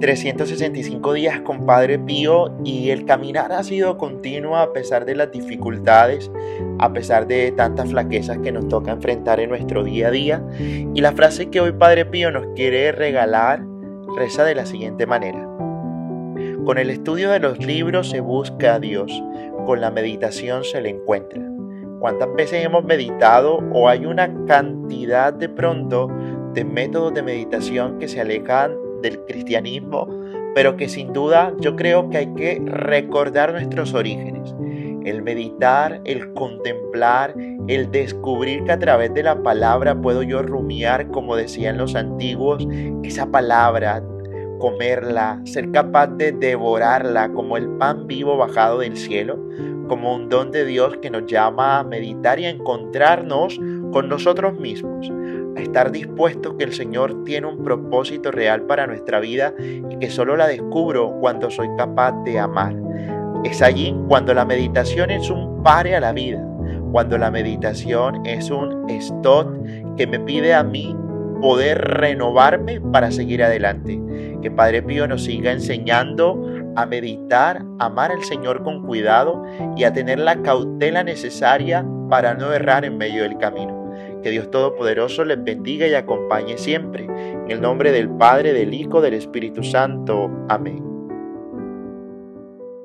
365 días con Padre Pío y el caminar ha sido continuo a pesar de las dificultades, a pesar de tantas flaquezas que nos toca enfrentar en nuestro día a día. Y la frase que hoy Padre Pío nos quiere regalar reza de la siguiente manera. Con el estudio de los libros se busca a Dios, con la meditación se le encuentra. ¿Cuántas veces hemos meditado o hay una cantidad de pronto de métodos de meditación que se alejan del cristianismo, pero que sin duda yo creo que hay que recordar nuestros orígenes. El meditar, el contemplar, el descubrir que a través de la palabra puedo yo rumiar, como decían los antiguos, esa palabra, comerla, ser capaz de devorarla como el pan vivo bajado del cielo, como un don de Dios que nos llama a meditar y a encontrarnos con nosotros mismos a estar dispuesto que el Señor tiene un propósito real para nuestra vida y que solo la descubro cuando soy capaz de amar. Es allí cuando la meditación es un pare a la vida, cuando la meditación es un stop que me pide a mí poder renovarme para seguir adelante. Que Padre Pío nos siga enseñando a meditar, amar al Señor con cuidado y a tener la cautela necesaria para no errar en medio del camino. Que Dios Todopoderoso les bendiga y acompañe siempre. En el nombre del Padre, del Hijo, del Espíritu Santo. Amén.